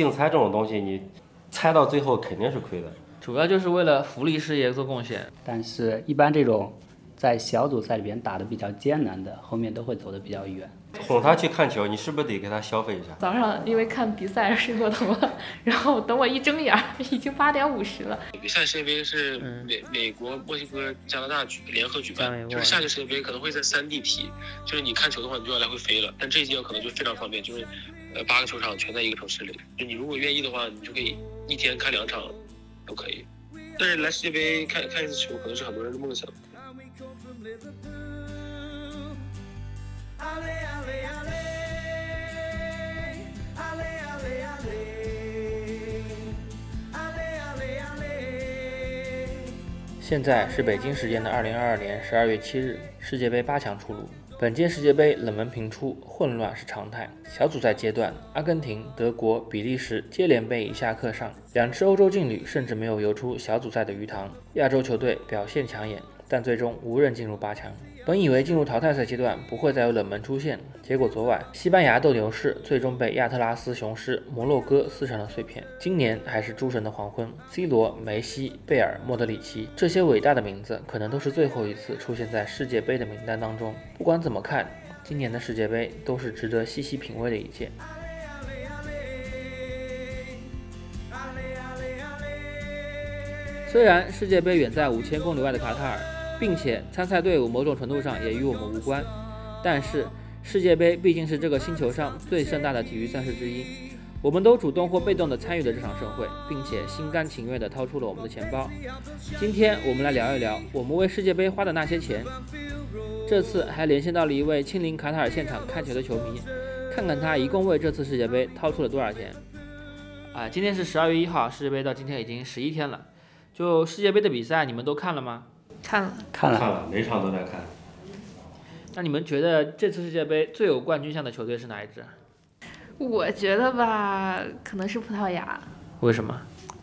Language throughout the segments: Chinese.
竞猜这种东西，你猜到最后肯定是亏的。主要就是为了福利事业做贡献。但是，一般这种在小组赛里边打的比较艰难的，后面都会走得比较远。哄他去看球，你是不是得给他消费一下？早上因为看比赛睡过头了，然后等我一睁眼，已经八点五十了。比赛世界杯是美美国、墨西哥、加拿大举联合举办，就是下届世界杯可能会在三地踢，就是你看球的话，你就要来回飞了。但这一届可能就非常方便，就是呃八个球场全在一个城市里，就你如果愿意的话，你就可以一天看两场都可以。但是来世界杯看看一次球，可能是很多人的梦想。现在是北京时间的二零二二年十二月七日，世界杯八强出炉。本届世界杯冷门频出，混乱是常态。小组赛阶段，阿根廷、德国、比利时接连被以下课上，两支欧洲劲旅甚至没有游出小组赛的鱼塘。亚洲球队表现抢眼，但最终无人进入八强。本以为进入淘汰赛阶段不会再有冷门出现，结果昨晚西班牙斗牛士最终被亚特拉斯雄狮摩洛哥撕成了碎片。今年还是诸神的黄昏，C 罗、梅西、贝尔、莫德里奇这些伟大的名字，可能都是最后一次出现在世界杯的名单当中。不管怎么看，今年的世界杯都是值得细细品味的一届。虽然世界杯远在五千公里外的卡塔尔。并且参赛队伍某种程度上也与我们无关，但是世界杯毕竟是这个星球上最盛大的体育赛事之一，我们都主动或被动地参与了这场盛会，并且心甘情愿地掏出了我们的钱包。今天我们来聊一聊我们为世界杯花的那些钱。这次还连线到了一位亲临卡塔尔现场看球的球迷，看看他一共为这次世界杯掏出了多少钱。啊，今天是十二月一号，世界杯到今天已经十一天了。就世界杯的比赛，你们都看了吗？看了，看了，看了，每场都在看。那你们觉得这次世界杯最有冠军相的球队是哪一支？我觉得吧，可能是葡萄牙。为什么？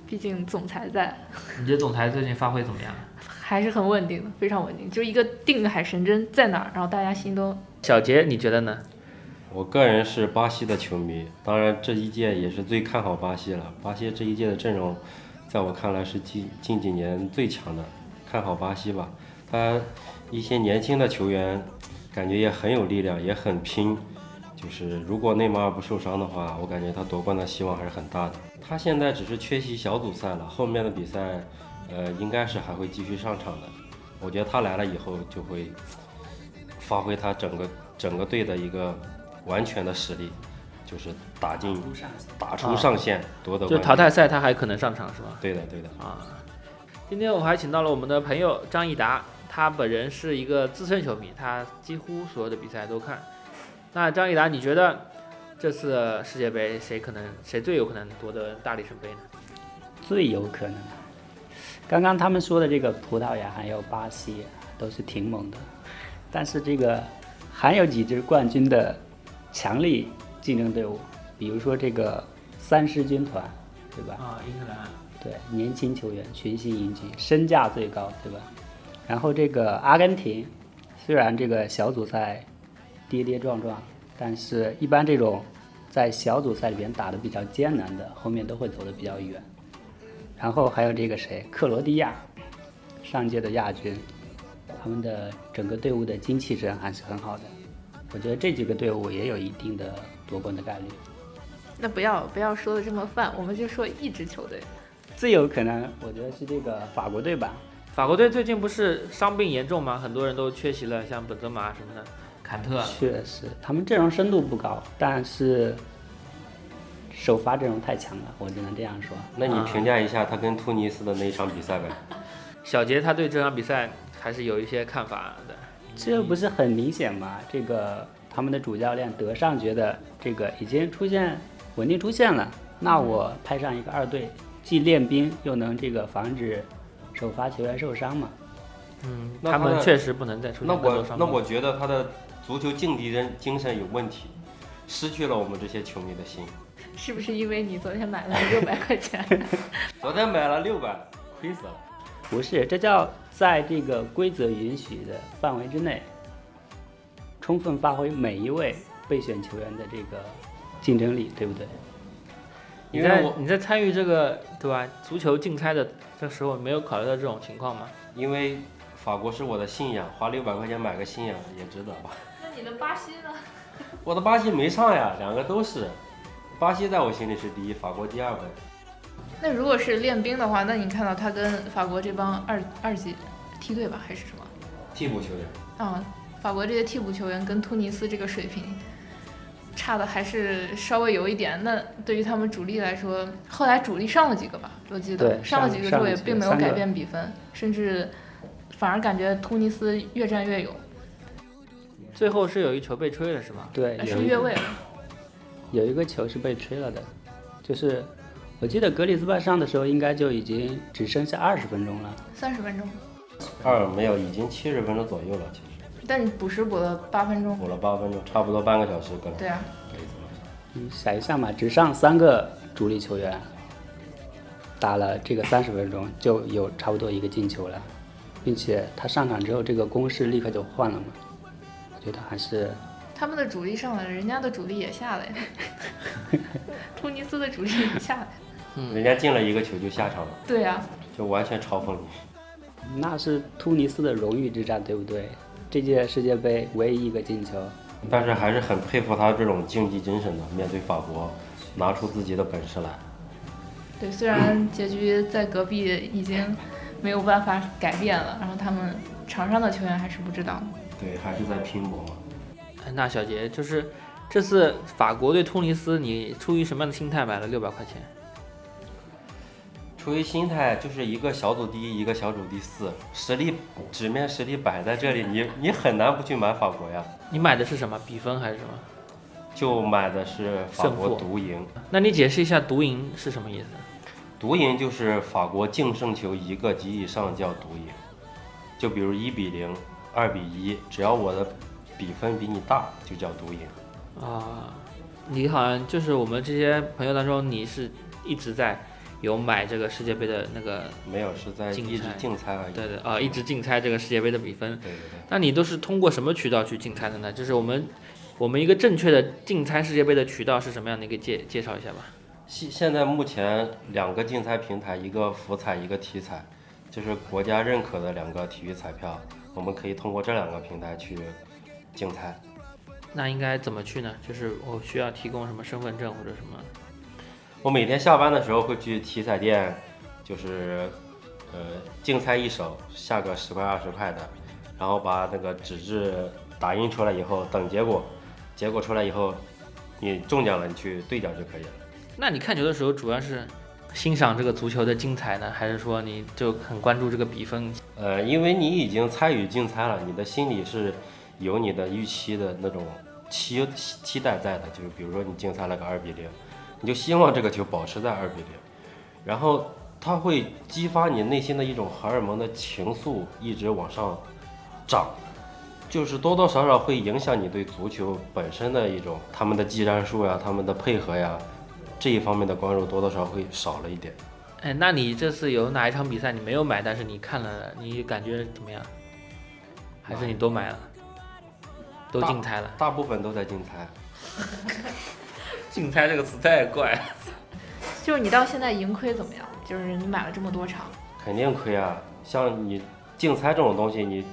毕竟总裁在。你觉得总裁最近发挥怎么样？还是很稳定的，非常稳定，就一个定海神针在哪儿，然后大家心都。小杰，你觉得呢？我个人是巴西的球迷，当然这一届也是最看好巴西了。巴西这一届的阵容，在我看来是近近几年最强的。看好巴西吧，他一些年轻的球员感觉也很有力量，也很拼。就是如果内马尔不受伤的话，我感觉他夺冠的希望还是很大的。他现在只是缺席小组赛了，后面的比赛，呃，应该是还会继续上场的。我觉得他来了以后就会发挥他整个整个队的一个完全的实力，就是打进打出上限夺得。就淘汰赛他还可能上场是吧？对的，对的啊。今天我还请到了我们的朋友张益达，他本人是一个资深球迷，他几乎所有的比赛都看。那张益达，你觉得这次世界杯谁可能谁最有可能夺得大力神杯呢？最有可能，刚刚他们说的这个葡萄牙还有巴西都是挺猛的，但是这个还有几支冠军的强力竞争队伍，比如说这个三狮军团，对吧？啊，英格兰。对，年轻球员群星云集，身价最高，对吧？然后这个阿根廷，虽然这个小组赛跌跌撞撞，但是一般这种在小组赛里边打的比较艰难的，后面都会走得比较远。然后还有这个谁，克罗地亚，上届的亚军，他们的整个队伍的精气神还是很好的。我觉得这几个队伍也有一定的夺冠的概率。那不要不要说的这么泛，我们就说一支球队。最有可能，我觉得是这个法国队吧。法国队最近不是伤病严重吗？很多人都缺席了，像本泽马什么的，坎特。确实，他们阵容深度不高，但是首发阵容太强了，我只能这样说。那你评价一下他跟突尼斯的那一场比赛呗？小杰他对这场比赛还是有一些看法的。这不是很明显吗？这个他们的主教练德尚觉得这个已经出现稳定出现了，那我派上一个二队。既练兵又能这个防止首发球员受伤嘛？嗯，他们确实不能再出现那我那我觉得他的足球竞敌人精神有问题，失去了我们这些球迷的心。是不是因为你昨天买了六百块钱？昨天买了六百，亏死了。不是，这叫在这个规则允许的范围之内，充分发挥每一位备选球员的这个竞争力，对不对？你在你在参与这个对吧？足球竞猜的这时候，没有考虑到这种情况吗？因为法国是我的信仰，花六百块钱买个信仰也值得吧？那你的巴西呢？我的巴西没上呀，两个都是。巴西在我心里是第一，法国第二位。那如果是练兵的话，那你看到他跟法国这帮二二级梯队吧，还是什么替补球员？啊，法国这些替补球员跟突尼斯这个水平差的还是稍微有一点。那对于他们主力来说，后来主力上了几个吧？我记得上了几个之后也并没有改变比分，甚至反而感觉突尼斯越战越勇。最后是有一球被吹了，是吗？对，是越位了。有一个球是被吹了的，就是我记得格里斯曼上的时候，应该就已经只剩下二十分钟了。三十分钟。二没有，已经七十分钟左右了，其实。但你补时补了八分钟。补了八分钟，差不多半个小时，可能。对啊。你想一下嘛，只上三个主力球员，打了这个三十分钟，就有差不多一个进球了，并且他上场之后，这个攻势立刻就换了嘛。我觉得还是。他们的主力上来了，人家的主力也下来了。突尼斯的主力也下来，嗯，人家进了一个球就下场了。对呀，就完全嘲讽你。那是突尼斯的荣誉之战，对不对？这届世界杯唯一一个进球。但是还是很佩服他这种竞技精神的，面对法国，拿出自己的本事来。对，虽然结局在隔壁已经没有办法改变了，然后他们场上的球员还是不知道。对，还是在拼搏嘛。那小杰就是这次法国对突尼斯，你出于什么样的心态买了六百块钱？出于心态就是一个小组第一，一个小组第四，实力纸面实力摆在这里，你你很难不去买法国呀。你买的是什么比分还是什么？就买的是法国独赢。那你解释一下独赢是什么意思？独赢就是法国净胜球一个及以上叫独赢，就比如一比零、二比一，只要我的。比分比你大就叫独赢啊！你好像就是我们这些朋友当中，你是一直在有买这个世界杯的那个？没有，是在一直竞猜而已。对对啊，一直竞猜这个世界杯的比分。对对对。那你都是通过什么渠道去竞猜的呢？就是我们我们一个正确的竞猜世界杯的渠道是什么样的？你给介介绍一下吧。现现在目前两个竞猜平台，一个福彩，一个体彩，就是国家认可的两个体育彩票，我们可以通过这两个平台去。竞猜，那应该怎么去呢？就是我需要提供什么身份证或者什么？我每天下班的时候会去体彩店，就是呃竞猜一手，下个十块二十块的，然后把那个纸质打印出来以后，等结果，结果出来以后，你中奖了，你去兑奖就可以了。那你看球的时候主要是欣赏这个足球的精彩呢，还是说你就很关注这个比分？呃，因为你已经参与竞猜了，你的心里是。有你的预期的那种期期待在的，就是比如说你竞猜了个二比零，你就希望这个球保持在二比零，然后它会激发你内心的一种荷尔蒙的情愫一直往上涨，就是多多少少会影响你对足球本身的一种他们的技战术呀、他们的配合呀这一方面的关注多多少少会少了一点。哎，那你这次有哪一场比赛你没有买，但是你看了，你感觉怎么样？还是你都买了？都竞猜了，大部分都在竞猜。竞猜这个词太怪。就是你到现在盈亏怎么样？就是你买了这么多场，肯定亏啊！像你竞猜这种东西，你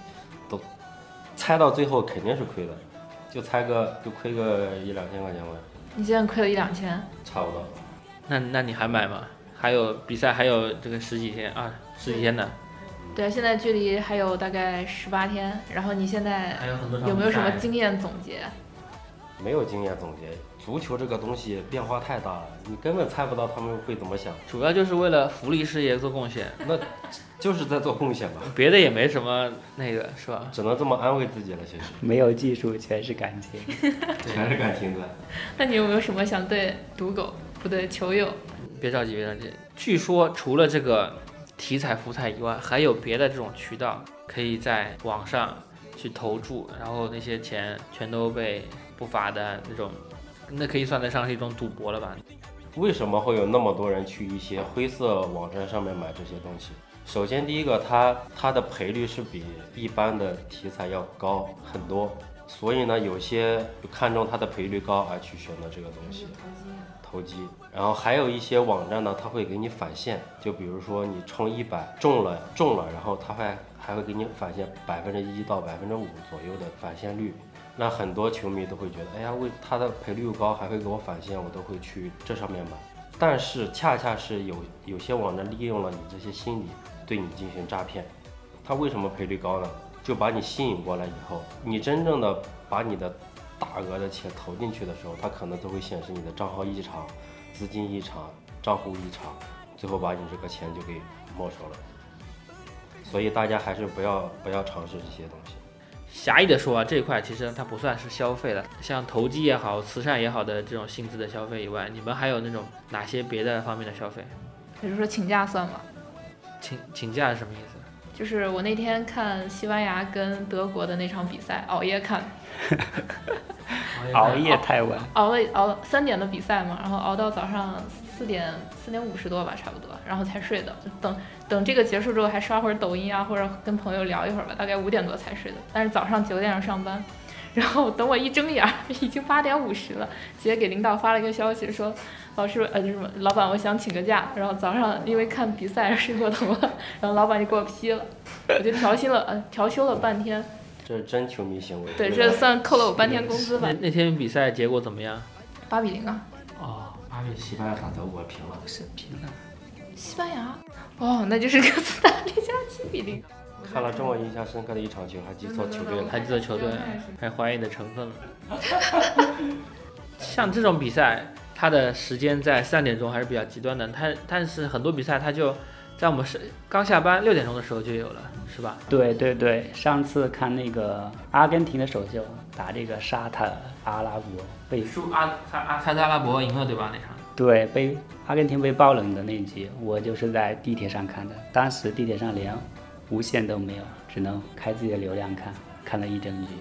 都猜到最后肯定是亏的，就猜个就亏个一两千块钱吧。你现在亏了一两千？差不多。那那你还买吗？还有比赛还有这个十几天啊，十几天的。对，现在距离还有大概十八天，然后你现在有没有什么经验总结？没有经验总结，足球这个东西变化太大了，你根本猜不到他们会怎么想。主要就是为了福利事业做贡献，那就是在做贡献吧，别的也没什么那个，是吧？只能这么安慰自己了，其实。没有技术，全是感情，全是感情的。那你有没有什么想对赌狗，不对球友？别着急，别着急。据说除了这个。体彩、福彩以外，还有别的这种渠道，可以在网上去投注，然后那些钱全都被不法的那种，那可以算得上是一种赌博了吧？为什么会有那么多人去一些灰色网站上面买这些东西？首先，第一个，它它的赔率是比一般的题材要高很多，所以呢，有些就看中它的赔率高而去选择这个东西。投机。然后还有一些网站呢，它会给你返现，就比如说你充一百中了中了，然后它会还会给你返现百分之一到百分之五左右的返现率。那很多球迷都会觉得，哎呀，为他的赔率又高，还会给我返现，我都会去这上面买。但是恰恰是有有些网站利用了你这些心理，对你进行诈骗。他为什么赔率高呢？就把你吸引过来以后，你真正的把你的大额的钱投进去的时候，他可能都会显示你的账号异常、资金异常、账户异常，最后把你这个钱就给没收了。所以大家还是不要不要尝试这些东西。狭义的说啊，这一块其实它不算是消费了，像投机也好、慈善也好的这种性质的消费以外，你们还有那种哪些别的方面的消费？比如说请假算吗？请请假是什么意思？就是我那天看西班牙跟德国的那场比赛，熬夜看。熬夜太晚。熬了熬了三点的比赛嘛，然后熬到早上四点四点五十多吧，差不多，然后才睡的。等等这个结束之后，还刷会儿抖音啊，或者跟朋友聊一会儿吧，大概五点多才睡的。但是早上九点上班。然后等我一睁眼，已经八点五十了。直接给领导发了一个消息，说：“老师，呃，就是，老板，我想请个假。”然后早上因为看比赛睡过头了，然后老板就给我批了。我就调薪了，呃，调休了半天。这是真球迷行为。对，这算扣了我半天工资吧。那天比赛结果怎么样？八比零啊。哦，八比西班牙打德国平了。是平了。西班牙？哦，那就是哥斯达黎加七比零。看了这么印象深刻的一场球，还记错球队了，还记错球队，还怀疑你的成分了。像这种比赛，它的时间在三点钟还是比较极端的。它但是很多比赛，它就在我们是刚下班六点钟的时候就有了，是吧？对对对，上次看那个阿根廷的首秀打这个沙特阿拉伯，被输阿阿沙特阿拉伯赢了，对吧？那场对，被阿根廷被爆冷的那一局，我就是在地铁上看的，当时地铁上连。无线都没有，只能开自己的流量看，看了一整局。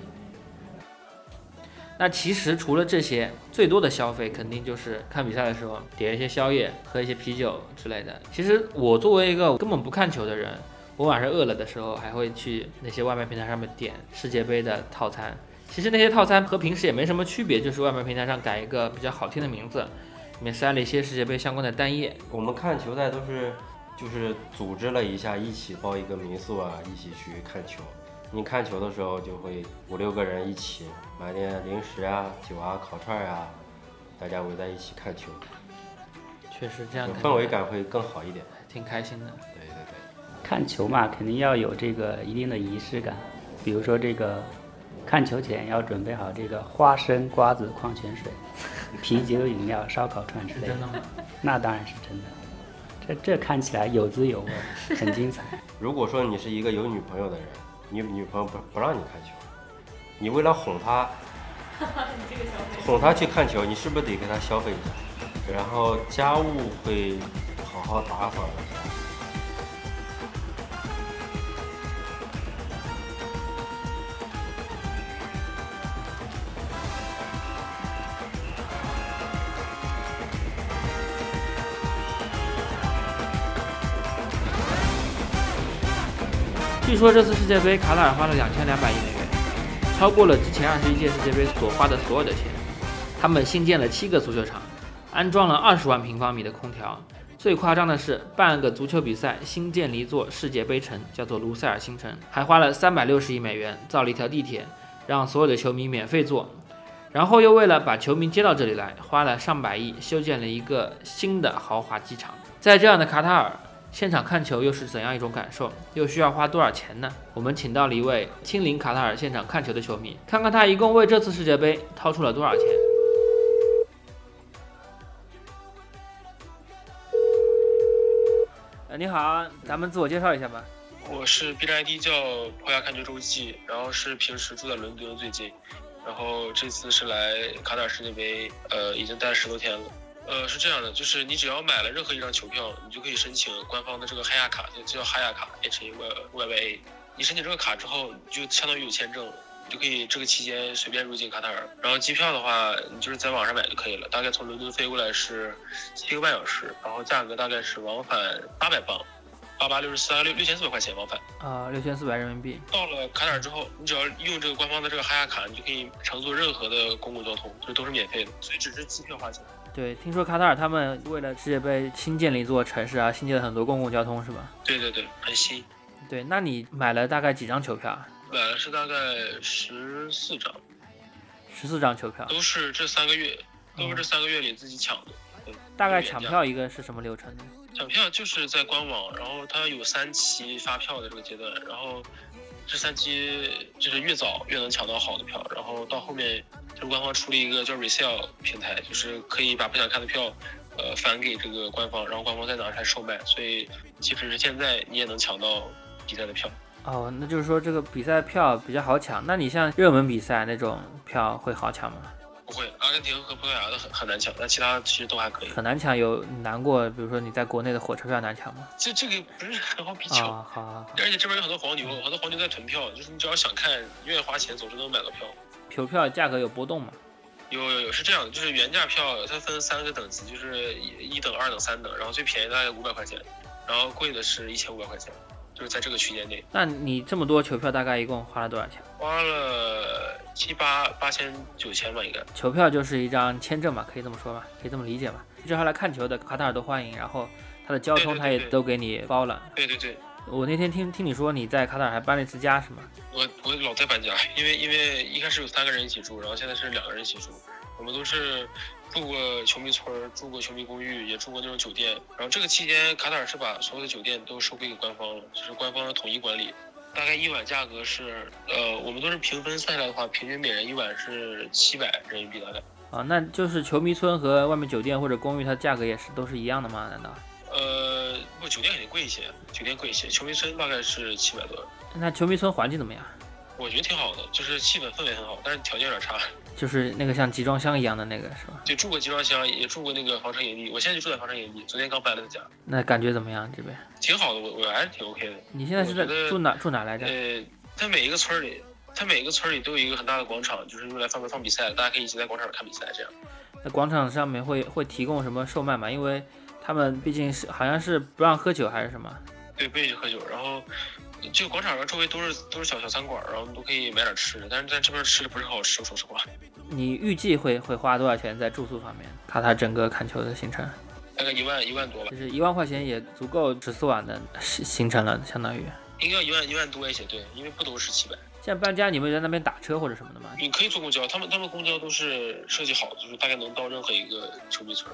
那其实除了这些，最多的消费肯定就是看比赛的时候点一些宵夜，喝一些啤酒之类的。其实我作为一个根本不看球的人，我晚上饿了的时候还会去那些外卖平台上面点世界杯的套餐。其实那些套餐和平时也没什么区别，就是外卖平台上改一个比较好听的名字，里面塞了一些世界杯相关的单页。我们看球赛都是。就是组织了一下，一起包一个民宿啊，一起去看球。你看球的时候，就会五六个人一起买点零食啊、酒啊、烤串啊，大家围在一起看球。确实这样，氛围感会更好一点，挺开心的。对对对，看球嘛，肯定要有这个一定的仪式感。比如说这个，看球前要准备好这个花生、瓜子、矿泉水、啤酒、饮料、烧烤串之类的。真的吗？那当然是真的。这这看起来有滋有味，很精彩。如果说你是一个有女朋友的人，你女朋友不不让你看球，你为了哄她，哄她去看球，你是不是得给她消费一下？然后家务会好好打扫一下。据说这次世界杯，卡塔尔花了两千两百亿美元，超过了之前二十一届世界杯所花的所有的钱。他们新建了七个足球场，安装了二十万平方米的空调。最夸张的是，办个足球比赛，新建了一座世界杯城，叫做卢塞尔新城，还花了三百六十亿美元造了一条地铁，让所有的球迷免费坐。然后又为了把球迷接到这里来，花了上百亿修建了一个新的豪华机场。在这样的卡塔尔。现场看球又是怎样一种感受？又需要花多少钱呢？我们请到了一位亲临卡塔尔现场看球的球迷，看看他一共为这次世界杯掏出了多少钱。呃，你好，咱们自我介绍一下吧。我是 B 站 ID 叫葡萄牙看球周记，然后是平时住在伦敦最近，然后这次是来卡塔尔世界杯，呃，已经待了十多天了。呃，是这样的，就是你只要买了任何一张球票，你就可以申请官方的这个哈亚卡，就叫哈亚卡 H A Y Y A。你申请这个卡之后，你就相当于有签证，你就可以这个期间随便入境卡塔尔。然后机票的话，你就是在网上买就可以了，大概从伦敦飞过来是七个半小时，然后价格大概是往返八百镑，八八六十四，六六千四百块钱往返。啊，六千四百人民币。到了卡塔尔之后，你只要用这个官方的这个哈亚卡，你就可以乘坐任何的公共交通，这都是免费的，所以只是机票花钱。对，听说卡塔尔他们为了世界杯新建了一座城市啊，新建了很多公共交通，是吧？对对对，很新。对，那你买了大概几张球票？买了是大概十四张。十四张球票。都是这三个月，都是这三个月里自己抢的。对。大概抢票一个是什么流程呢？抢票就是在官网，然后它有三期发票的这个阶段，然后这三期就是越早越能抢到好的票，然后到后面就是官方出了一个叫 resale 平台，就是可以把不想看的票，呃返给这个官方，然后官方再拿出来售卖，所以即使是现在你也能抢到比赛的票。哦，那就是说这个比赛票比较好抢，那你像热门比赛那种票会好抢吗？不会，阿根廷和葡萄牙的很很难抢，但其他其实都还可以。很难抢，有难过，比如说你在国内的火车票难抢吗？这这个不是很好比较。好好。而且这边有很多黄牛，很多黄牛在囤票，就是你只要想看，愿意花钱，总是能买到票。球票价格有波动吗？有有有，是这样的，就是原价票它分三个等级，就是一等、二等、三等，然后最便宜大概五百块钱，然后贵的是一千五百块钱。就是在这个区间内，那你这么多球票大概一共花了多少钱？花了七八八千九千吧，应该。球票就是一张签证嘛，可以这么说吧，可以这么理解吧？正好来看球的卡塔尔都欢迎，然后他的交通他也都给你包了。对对对。我那天听听你说你在卡塔尔还搬了一次家是吗？我我老在搬家，因为因为一开始有三个人一起住，然后现在是两个人一起住，我们都是。住过球迷村，住过球迷公寓，也住过那种酒店。然后这个期间，卡塔尔是把所有的酒店都收归给官方了，就是官方的统一管理。大概一晚价格是，呃，我们都是平分算下来的话，平均每人一晚是七百人民币大概。啊，那就是球迷村和外面酒店或者公寓，它价格也是都是一样的吗？难道？酒店肯定贵一些，酒店贵一些。球迷村大概是七百多。那球迷村环境怎么样？我觉得挺好的，就是气氛氛围很好，但是条件有点差。就是那个像集装箱一样的那个是吧？对，住过集装箱，也住过那个房车营地。我现在就住在房车营地，昨天刚搬了个家。那感觉怎么样？这边挺好的，我我还是挺 OK 的。你现在是在住哪住哪来着？呃，它每一个村里，它每一个村里都有一个很大的广场，就是用来放放比赛的，大家可以一起在广场上看比赛这样。那广场上面会会提供什么售卖吗？因为他们毕竟是好像是不让喝酒还是什么？对，不允许喝酒，然后。就广场上周围都是都是小小餐馆，然后都可以买点吃的，但是在这边吃的不是很好吃，说实话。你预计会会花多少钱在住宿方面？卡塔整个看球的行程？大概一万一万多吧。就是一万块钱也足够十四晚的行行程了，相当于。应该一万一万多一些，对，因为不都是七百。现在搬家，你们在那边打车或者什么的吗？你可以坐公交，他们他们公交都是设计好的，就是大概能到任何一个球迷村。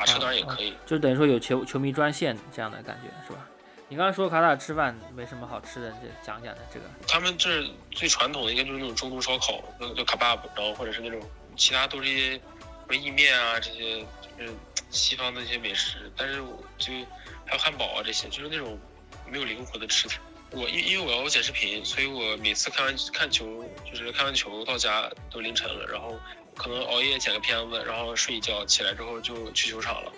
打车当然也可以，就等于说有球球迷专线这样的感觉，是吧？你刚才说卡塔尔吃饭没什么好吃的，这讲讲的这个。他们这最传统的应该就是那种中东烧烤，叫卡巴布，然后或者是那种其他都是一些什么意面啊这些，就是西方的一些美食。但是就还有汉堡啊这些，就是那种没有灵魂的吃的。我因因为我要剪视频，所以我每次看完看球，就是看完球到家都凌晨了，然后可能熬夜剪个片子，然后睡一觉，起来之后就去球场了。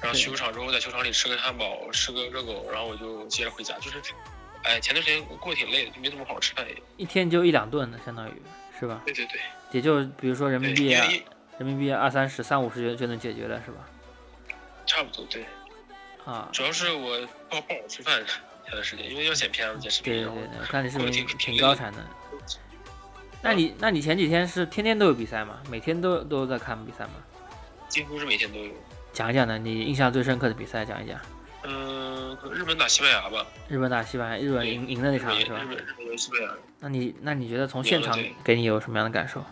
然后去球场之后，在球场里吃个汉堡，吃个热狗，然后我就接着回家。就是，哎，前段时间过得挺累的，就没怎么好好吃饭。一天就一两顿的，相当于是吧？对对对。也就比如说人民币，人民币二三十、三五十就就能解决了，是吧？差不多，对。啊。主要是我不好不好吃饭，前段时间因为要剪片子、剪视频。对对对，我看你是挺挺高产的。那你那你前几天是天天都有比赛吗？每天都都在看比赛吗？几乎是每天都有。讲一讲呢，你印象最深刻的比赛讲一讲。嗯，日本打西班牙吧。日本打西班牙，日本赢赢的那场是吧？日本日本西班牙。那你那你觉得从现场给你有什么样的感受？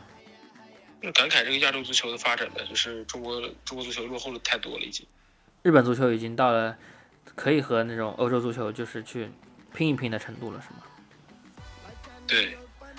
就感慨这个亚洲足球的发展呢，就是中国中国足球落后的太多了已经。日本足球已经到了可以和那种欧洲足球就是去拼一拼的程度了，是吗？对。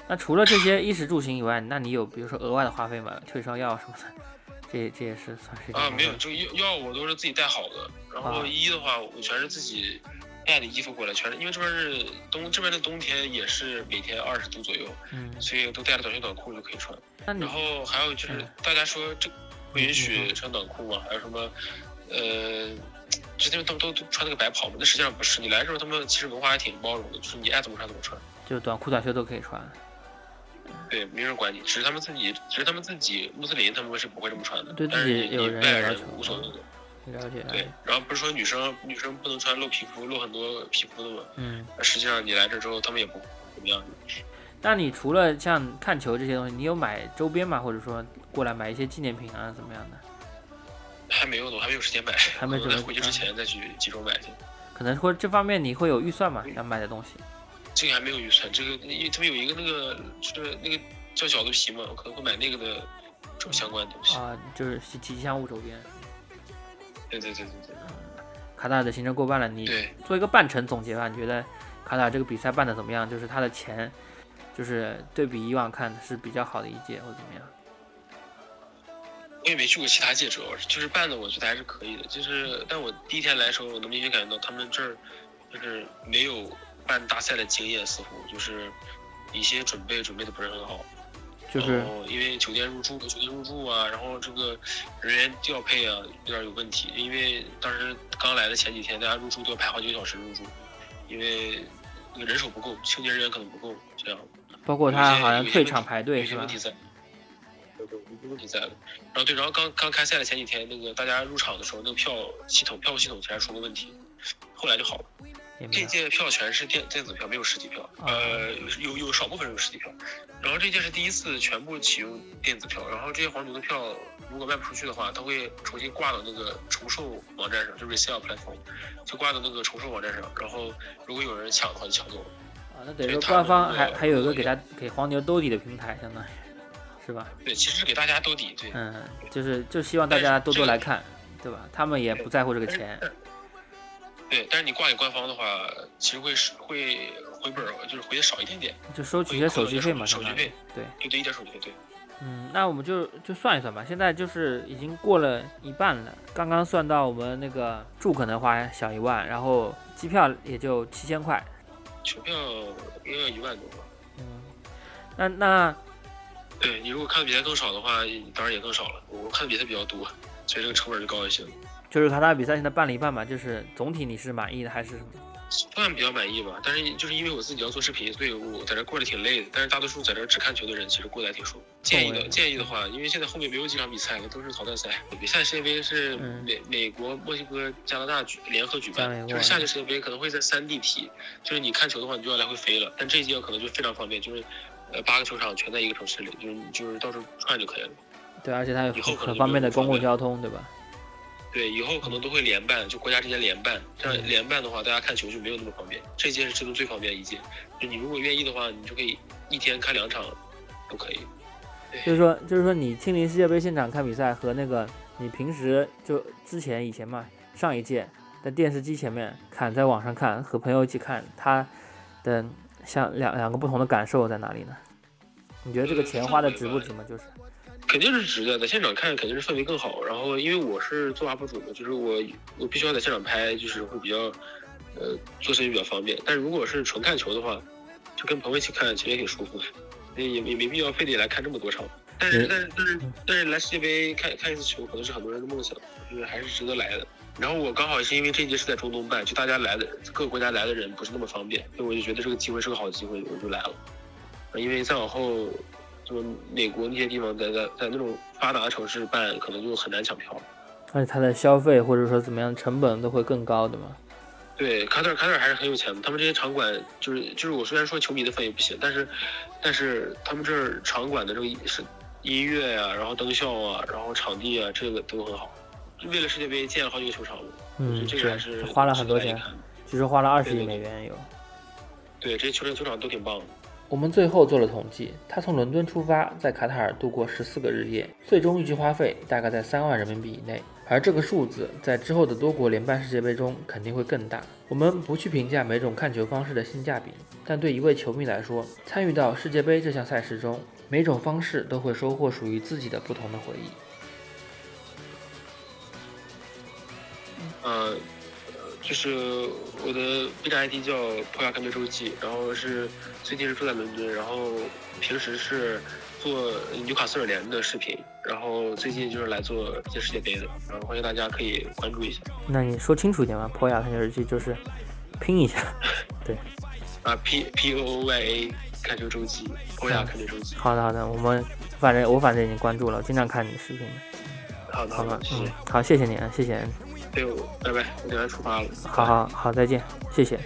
那除了这些衣食住行以外，那你有比如说额外的花费吗？退烧药什么的？这这也是算是啊，没有，就药药我都是自己带好的，然后衣的话我全是自己带的衣服过来，全是因为这边是冬，这边的冬天也是每天二十度左右，嗯，所以都带了短袖短裤就可以穿。然后还有就是大家说这不允许穿短裤嘛，还有什么呃，直接都都穿那个白袍嘛？那实际上不是，你来的时候他们其实文化还挺包容的，就是你爱怎么穿怎么穿，就短裤短袖都可以穿。对，没人管你，只是他们自己，只是他们自己穆斯林，他们是不会这么穿的。对自己有人要求，无所谓的。了解。对，然后不是说女生女生不能穿露皮肤、露很多皮肤的吗？嗯。实际上你来这之后，他们也不怎么样。那你除了像看球这些东西，你有买周边吗？或者说过来买一些纪念品啊，怎么样的？还没有呢，我还没有时间买，还没准备回去之前再去集中买去。可能会这方面你会有预算吗？要买的东西？这个还没有预算，这个因为他们有一个那个就是那个叫饺子皮嘛，我可能会买那个的这种相关的东西啊，就是吉祥物周边。对对对对对。卡塔尔的行程过半了，你做一个半程总结吧，你觉得卡塔尔这个比赛办的怎么样？就是他的钱，就是对比以往看是比较好的一届，或者怎么样？我也没去过其他届，主要是就是办的，我觉得还是可以的。就是，但我第一天来的时候，我能明显感觉到他们这儿就是没有办大赛的经验，似乎就是一些准备准备的不是很好。就是因为酒店入住、酒店入住啊，然后这个人员调配啊有点有问题。因为当时刚来的前几天，大家入住都要排好几个小时入住，因为那个人手不够，清洁人员可能不够，这样。包括他好像退场排队是吧？有问题在了，然后对，然后刚刚开赛的前几天，那个大家入场的时候，那个票系统、票务系统其实出了问题，后来就好了。这届票全是电电子票，没有实体票，呃，有有少部分有实体票。然后这届是第一次全部启用电子票，然后这些黄牛的票如果卖不出去的话，他会重新挂到那个重售网站上，就 resale platform，就挂到那个重售网站上。然后如果有人抢的话，就抢走了。啊，那等于说官方还还有一个给他给黄牛兜底的平台，相当于。是吧？对，其实是给大家兜底，对，嗯，就是就希望大家多多来看，对吧？他们也不在乎这个钱。对，但是你挂给官方的话，其实会是会回本，就是回的少一点点，就收取一些手续费嘛，手续费，对，就这一点手续费，对。嗯，那我们就就算一算吧，现在就是已经过了一半了，刚刚算到我们那个住可能花小一万，然后机票也就七千块，全票应该要一万多吧？嗯，那那。对你如果看的比赛更少的话，当然也更少了。我看的比赛比较多，所以这个成本就高一些。就是卡塔尔比赛现在办了一半嘛，就是总体你是满意的还是什么？算比较满意吧，但是就是因为我自己要做视频，所以我在这过得挺累的。但是大多数在这只看球的人，其实过得还挺舒服。建议的建议的话，因为现在后面没有几场比赛了，都是淘汰赛。比赛世界杯是美美国、墨西哥、加拿大举联合举办，就是下届世界杯可能会在三地踢，就是你看球的话，你就要来回飞了。但这一届可能就非常方便，就是。呃，八个球场全在一个城市里，就是就是到处串就可以了。对，而且它有很方便的公共交通，对吧？对，以后可能都会联办，就国家之间联办。这样联办的话，大家看球就没有那么方便。这届是制度最方便一届，就你如果愿意的话，你就可以一天看两场，都可以。就是说，就是说，你亲临世界杯现场看比赛和那个你平时就之前以前嘛，上一届在电视机前面看，在网上看，和朋友一起看，他的。像两两个不同的感受在哪里呢？你觉得这个钱花的值不值吗？就是肯定是值的，在现场看肯定是氛围更好。然后因为我是做 UP 主的，就是我我必须要在现场拍，就是会比较呃做生意比较方便。但如果是纯看球的话，就跟朋友一起看，其实也挺舒服的，也也没必要非得来看这么多场。但是但是但是但是来世界杯看看一次球，可能是很多人的梦想，就是还是值得来的。然后我刚好是因为这届是在中东办，就大家来的各个国家来的人不是那么方便，所以我就觉得这个机会是个好机会，我就来了。因为再往后，就是美国那些地方，在在在那种发达的城市办，可能就很难抢票。而且它的消费或者说怎么样，成本都会更高的嘛。对，卡特尔卡特尔还是很有钱的，他们这些场馆就是就是我虽然说球迷的氛围不行，但是但是他们这儿场馆的这个是音乐呀，然后灯效啊，然后场地啊，这个都很好。为了世界杯建了好几个球场，嗯，这个还是花了很多钱，据说花了二十亿美元有。对，这些球场球场都挺棒的。我们最后做了统计，他从伦敦出发，在卡塔尔度过十四个日夜，最终预计花费大概在三万人民币以内。而这个数字在之后的多国联办世界杯中肯定会更大。我们不去评价每种看球方式的性价比，但对一位球迷来说，参与到世界杯这项赛事中，每种方式都会收获属于自己的不同的回忆。呃，就是我的 B 站 ID 叫破亚看球周记，然后是最近是住在伦敦，然后平时是做纽卡斯尔联的视频，然后最近就是来做一些世界杯的，然后欢迎大家可以关注一下。那你说清楚一点嘛，破亚看球日记就是拼一下，对，啊 P P O Y A 看球周记，破亚看球周记。好的好的，我们反正我反正已经关注了，经常看你的视频的。好的好的，谢谢。好，谢谢你啊，谢谢。哎呦，拜拜，我等下出发了。好好好，再见，谢谢。